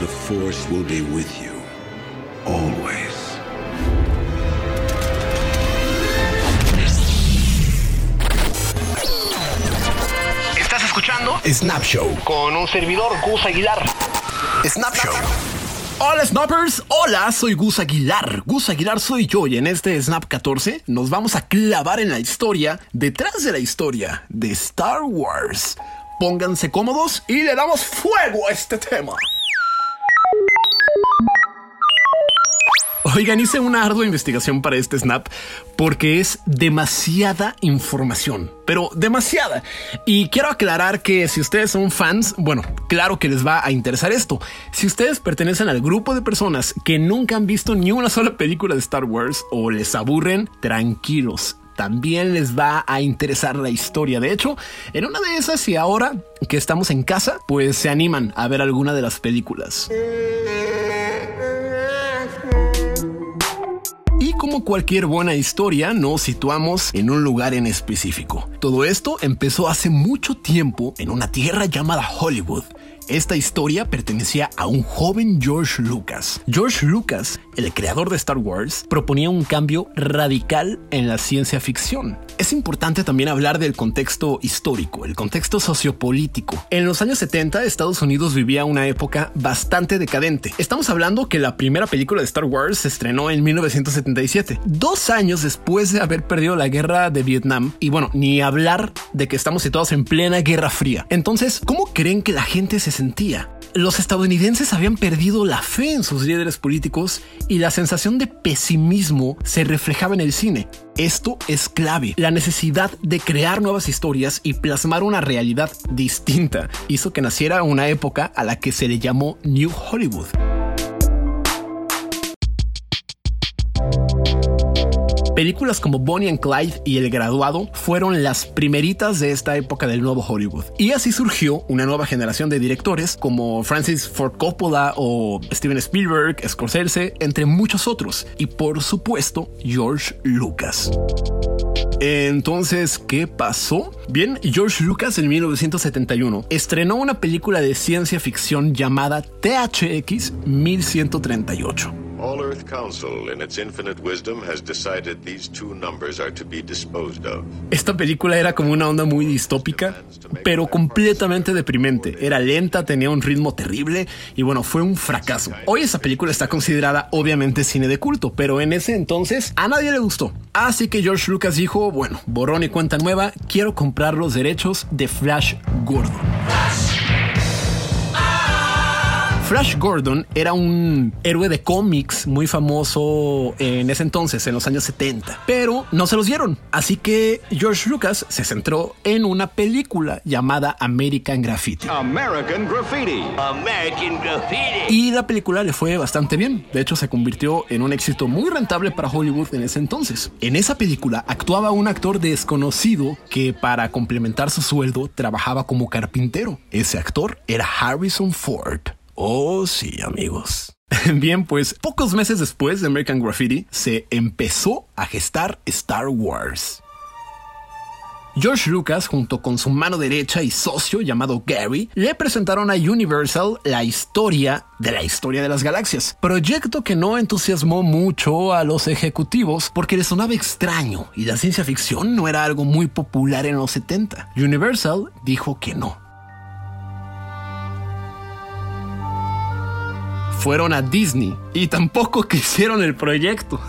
The Force will be with you. Always. Estás escuchando Snap Show. con un servidor Gus Aguilar. Snap Show. Hola Snappers, hola, soy Gus Aguilar. Gus Aguilar soy yo y en este Snap 14 nos vamos a clavar en la historia, detrás de la historia de Star Wars. Pónganse cómodos y le damos fuego a este tema. Oigan, hice una ardua investigación para este snap porque es demasiada información, pero demasiada. Y quiero aclarar que si ustedes son fans, bueno, claro que les va a interesar esto. Si ustedes pertenecen al grupo de personas que nunca han visto ni una sola película de Star Wars o les aburren, tranquilos también les va a interesar la historia. De hecho, en una de esas y ahora que estamos en casa, pues se animan a ver alguna de las películas. Cualquier buena historia, nos situamos en un lugar en específico. Todo esto empezó hace mucho tiempo en una tierra llamada Hollywood. Esta historia pertenecía a un joven George Lucas. George Lucas, el creador de Star Wars, proponía un cambio radical en la ciencia ficción. Es importante también hablar del contexto histórico, el contexto sociopolítico. En los años 70, Estados Unidos vivía una época bastante decadente. Estamos hablando que la primera película de Star Wars se estrenó en 1977, dos años después de haber perdido la guerra de Vietnam. Y bueno, ni hablar de que estamos situados en plena Guerra Fría. Entonces, ¿cómo creen que la gente se sentía? Los estadounidenses habían perdido la fe en sus líderes políticos y la sensación de pesimismo se reflejaba en el cine. Esto es clave. La necesidad de crear nuevas historias y plasmar una realidad distinta hizo que naciera una época a la que se le llamó New Hollywood. Películas como Bonnie and Clyde y El Graduado fueron las primeritas de esta época del nuevo Hollywood. Y así surgió una nueva generación de directores como Francis Ford Coppola o Steven Spielberg, Scorsese, entre muchos otros. Y por supuesto, George Lucas. Entonces, ¿qué pasó? Bien, George Lucas en 1971 estrenó una película de ciencia ficción llamada THX 1138. All Earth Council, in its infinite wisdom, has decided these two numbers are to be disposed of. Esta película era como una onda muy distópica, pero completamente deprimente. Era lenta, tenía un ritmo terrible y bueno, fue un fracaso. Hoy esa película está considerada obviamente cine de culto, pero en ese entonces a nadie le gustó. Así que George Lucas dijo, bueno, borrón y cuenta nueva, quiero comprar los derechos de Flash Gordon. Flash Gordon era un héroe de cómics muy famoso en ese entonces, en los años 70, pero no se los dieron. Así que George Lucas se centró en una película llamada American Graffiti. American Graffiti. American Graffiti. Y la película le fue bastante bien. De hecho, se convirtió en un éxito muy rentable para Hollywood en ese entonces. En esa película actuaba un actor desconocido que para complementar su sueldo trabajaba como carpintero. Ese actor era Harrison Ford. Oh, sí, amigos. Bien, pues pocos meses después de American Graffiti se empezó a gestar Star Wars. George Lucas, junto con su mano derecha y socio llamado Gary, le presentaron a Universal la historia de la historia de las galaxias, proyecto que no entusiasmó mucho a los ejecutivos porque les sonaba extraño y la ciencia ficción no era algo muy popular en los 70. Universal dijo que no. Fueron a Disney y tampoco quisieron el proyecto.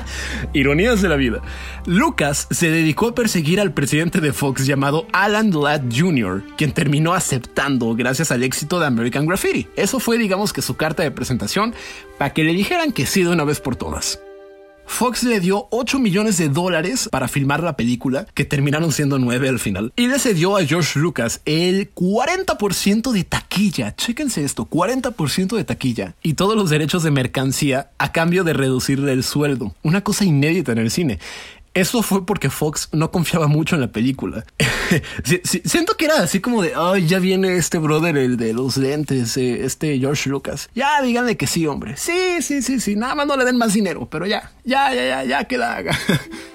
Ironías de la vida. Lucas se dedicó a perseguir al presidente de Fox llamado Alan Ladd Jr., quien terminó aceptando gracias al éxito de American Graffiti. Eso fue, digamos que su carta de presentación para que le dijeran que sí de una vez por todas. Fox le dio 8 millones de dólares para filmar la película, que terminaron siendo 9 al final, y le cedió a George Lucas el 40% de taquilla. Chéquense esto, 40% de taquilla y todos los derechos de mercancía a cambio de reducirle el sueldo. Una cosa inédita en el cine. Eso fue porque Fox no confiaba mucho en la película. Siento que era así como de, ay, ya viene este brother, el de los lentes, eh, este George Lucas. Ya díganle que sí, hombre. Sí, sí, sí, sí. Nada más no le den más dinero, pero ya, ya, ya, ya, ya que la haga.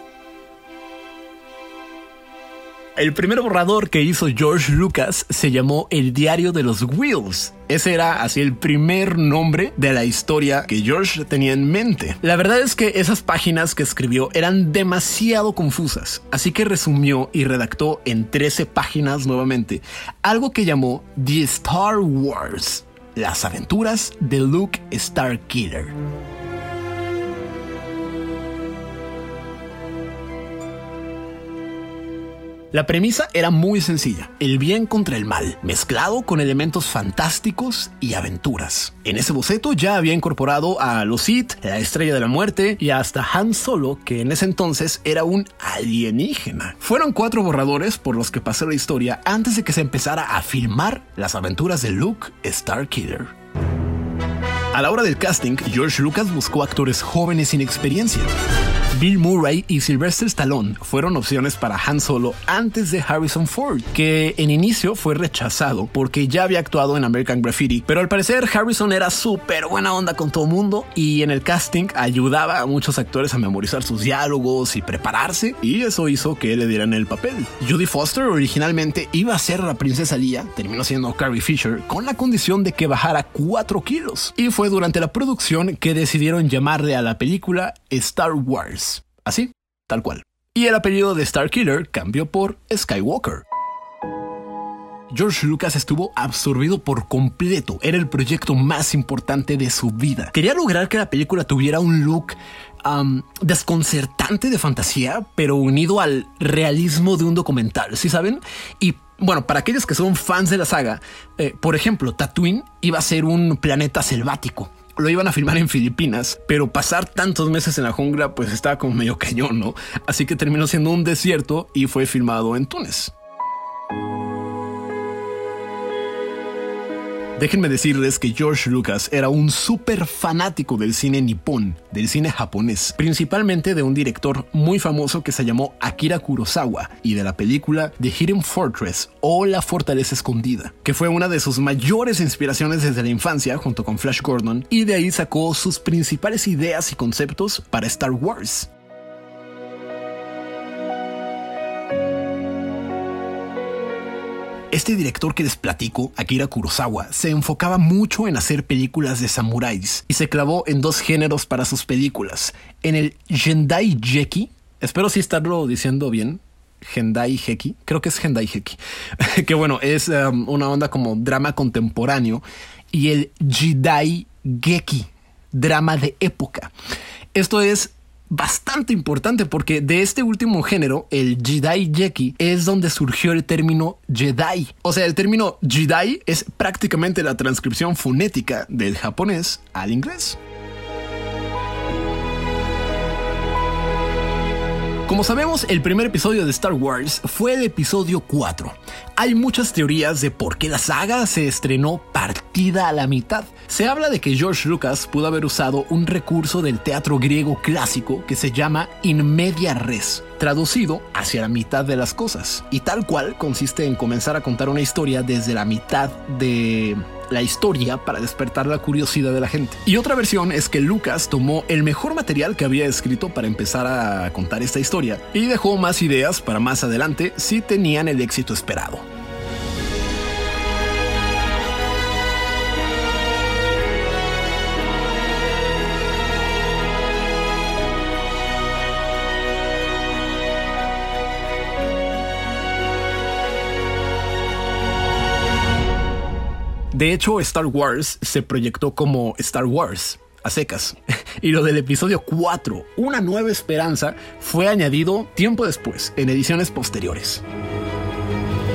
El primer borrador que hizo George Lucas se llamó El Diario de los Wheels. Ese era así el primer nombre de la historia que George tenía en mente. La verdad es que esas páginas que escribió eran demasiado confusas, así que resumió y redactó en 13 páginas nuevamente algo que llamó The Star Wars, las aventuras de Luke Starkiller. La premisa era muy sencilla, el bien contra el mal, mezclado con elementos fantásticos y aventuras. En ese boceto ya había incorporado a los la Estrella de la Muerte y hasta Han Solo, que en ese entonces era un alienígena. Fueron cuatro borradores por los que pasó la historia antes de que se empezara a filmar las aventuras de Luke Starkiller. A la hora del casting, George Lucas buscó actores jóvenes sin experiencia. Bill Murray y Sylvester Stallone fueron opciones para Han Solo antes de Harrison Ford, que en inicio fue rechazado porque ya había actuado en American Graffiti, pero al parecer Harrison era súper buena onda con todo mundo y en el casting ayudaba a muchos actores a memorizar sus diálogos y prepararse, y eso hizo que le dieran el papel. Judy Foster originalmente iba a ser la princesa Leia, terminó siendo Carrie Fisher con la condición de que bajara 4 kilos, y fue durante la producción que decidieron llamarle a la película Star Wars. Así, tal cual. Y el apellido de Starkiller cambió por Skywalker. George Lucas estuvo absorbido por completo. Era el proyecto más importante de su vida. Quería lograr que la película tuviera un look desconcertante de fantasía, pero unido al realismo de un documental, ¿sí saben? Y bueno, para aquellos que son fans de la saga, eh, por ejemplo, Tatooine iba a ser un planeta selvático lo iban a filmar en Filipinas, pero pasar tantos meses en la jungla pues estaba como medio cañón, ¿no? Así que terminó siendo un desierto y fue filmado en Túnez. Déjenme decirles que George Lucas era un súper fanático del cine nipón, del cine japonés, principalmente de un director muy famoso que se llamó Akira Kurosawa y de la película The Hidden Fortress o La Fortaleza Escondida, que fue una de sus mayores inspiraciones desde la infancia junto con Flash Gordon y de ahí sacó sus principales ideas y conceptos para Star Wars. Este director que les platico, Akira Kurosawa, se enfocaba mucho en hacer películas de samuráis y se clavó en dos géneros para sus películas. En el Gendai Jeki, espero sí estarlo diciendo bien, Gendai Heki, creo que es Gendai Heki, que bueno, es um, una onda como drama contemporáneo, y el Jidai Geki, drama de época. Esto es bastante importante porque de este último género, el Jedi Jeki, es donde surgió el término Jedi. O sea, el término Jedi es prácticamente la transcripción fonética del japonés al inglés. Como sabemos, el primer episodio de Star Wars fue el episodio 4. Hay muchas teorías de por qué la saga se estrenó partida a la mitad. Se habla de que George Lucas pudo haber usado un recurso del teatro griego clásico que se llama in media res, traducido hacia la mitad de las cosas, y tal cual consiste en comenzar a contar una historia desde la mitad de la historia para despertar la curiosidad de la gente. Y otra versión es que Lucas tomó el mejor material que había escrito para empezar a contar esta historia y dejó más ideas para más adelante si tenían el éxito esperado. De hecho, Star Wars se proyectó como Star Wars, a secas. Y lo del episodio 4, Una nueva esperanza, fue añadido tiempo después, en ediciones posteriores.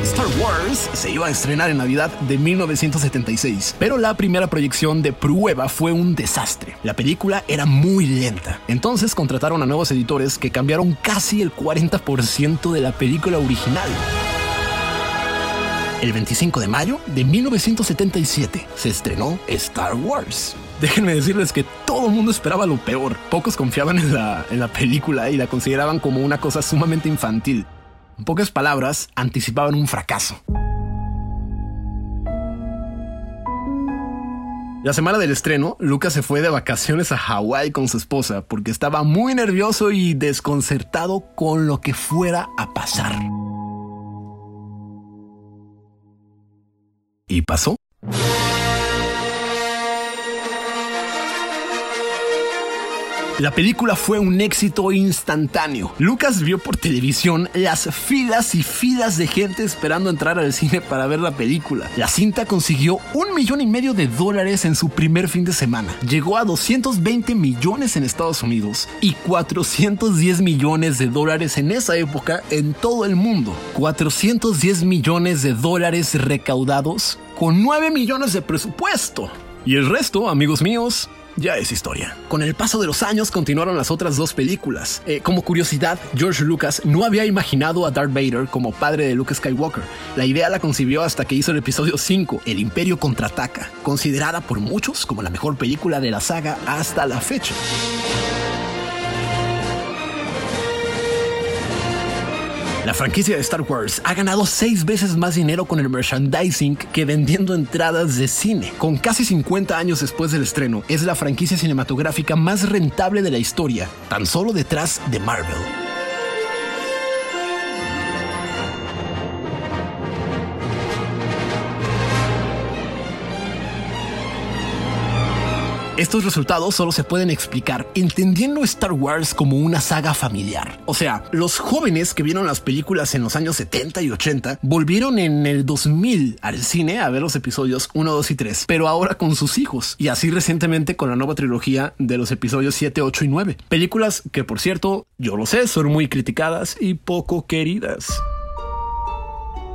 Star Wars se iba a estrenar en Navidad de 1976, pero la primera proyección de prueba fue un desastre. La película era muy lenta, entonces contrataron a nuevos editores que cambiaron casi el 40% de la película original. El 25 de mayo de 1977 se estrenó Star Wars. Déjenme decirles que todo el mundo esperaba lo peor. Pocos confiaban en la, en la película y la consideraban como una cosa sumamente infantil. En pocas palabras, anticipaban un fracaso. La semana del estreno, Lucas se fue de vacaciones a Hawái con su esposa porque estaba muy nervioso y desconcertado con lo que fuera a pasar. Y pasó. La película fue un éxito instantáneo. Lucas vio por televisión las filas y filas de gente esperando entrar al cine para ver la película. La cinta consiguió un millón y medio de dólares en su primer fin de semana. Llegó a 220 millones en Estados Unidos y 410 millones de dólares en esa época en todo el mundo. 410 millones de dólares recaudados con 9 millones de presupuesto. Y el resto, amigos míos, ya es historia. Con el paso de los años continuaron las otras dos películas. Eh, como curiosidad, George Lucas no había imaginado a Darth Vader como padre de Luke Skywalker. La idea la concibió hasta que hizo el episodio 5, El Imperio contraataca, considerada por muchos como la mejor película de la saga hasta la fecha. La franquicia de Star Wars ha ganado seis veces más dinero con el merchandising que vendiendo entradas de cine. Con casi 50 años después del estreno, es la franquicia cinematográfica más rentable de la historia, tan solo detrás de Marvel. Estos resultados solo se pueden explicar entendiendo Star Wars como una saga familiar. O sea, los jóvenes que vieron las películas en los años 70 y 80 volvieron en el 2000 al cine a ver los episodios 1, 2 y 3, pero ahora con sus hijos y así recientemente con la nueva trilogía de los episodios 7, 8 y 9. Películas que por cierto, yo lo sé, son muy criticadas y poco queridas.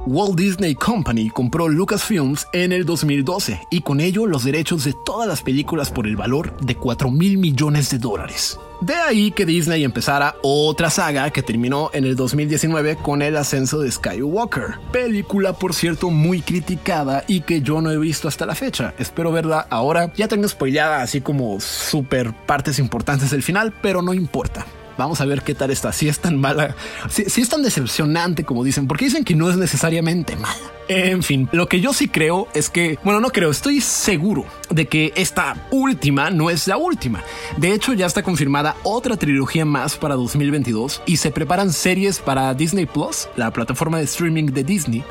Walt Disney Company compró Lucasfilms en el 2012 y con ello los derechos de todas las películas por el valor de 4 mil millones de dólares. De ahí que Disney empezara otra saga que terminó en el 2019 con el ascenso de Skywalker. Película, por cierto, muy criticada y que yo no he visto hasta la fecha. Espero verla ahora. Ya tengo spoilada así como super partes importantes del final, pero no importa. Vamos a ver qué tal está. Si es tan mala, si, es tan decepcionante como dicen, porque dicen que no es necesariamente mala. En fin, lo que yo sí creo es que, bueno, no creo, estoy seguro de que esta última no es la última. De hecho, ya está confirmada otra trilogía más para 2022 y se preparan series para Disney Plus, la plataforma de streaming de Disney,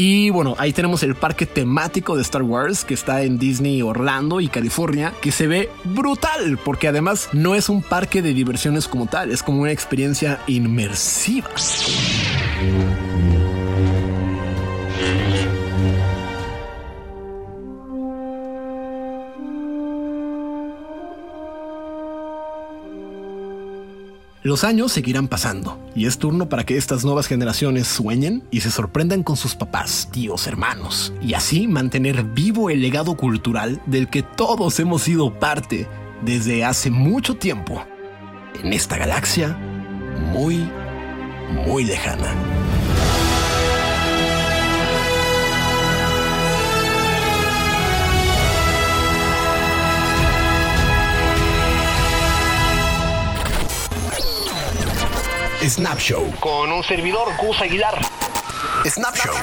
y bueno, ahí tenemos el parque temático de Star Wars que está en Disney Orlando y California, que se ve brutal, porque además no es un parque de diversiones como tal, es como una experiencia inmersiva. Los años seguirán pasando y es turno para que estas nuevas generaciones sueñen y se sorprendan con sus papás, tíos, hermanos y así mantener vivo el legado cultural del que todos hemos sido parte desde hace mucho tiempo en esta galaxia muy, muy lejana. Snapshow. Con un servidor, Gus Aguilar. Snapshow.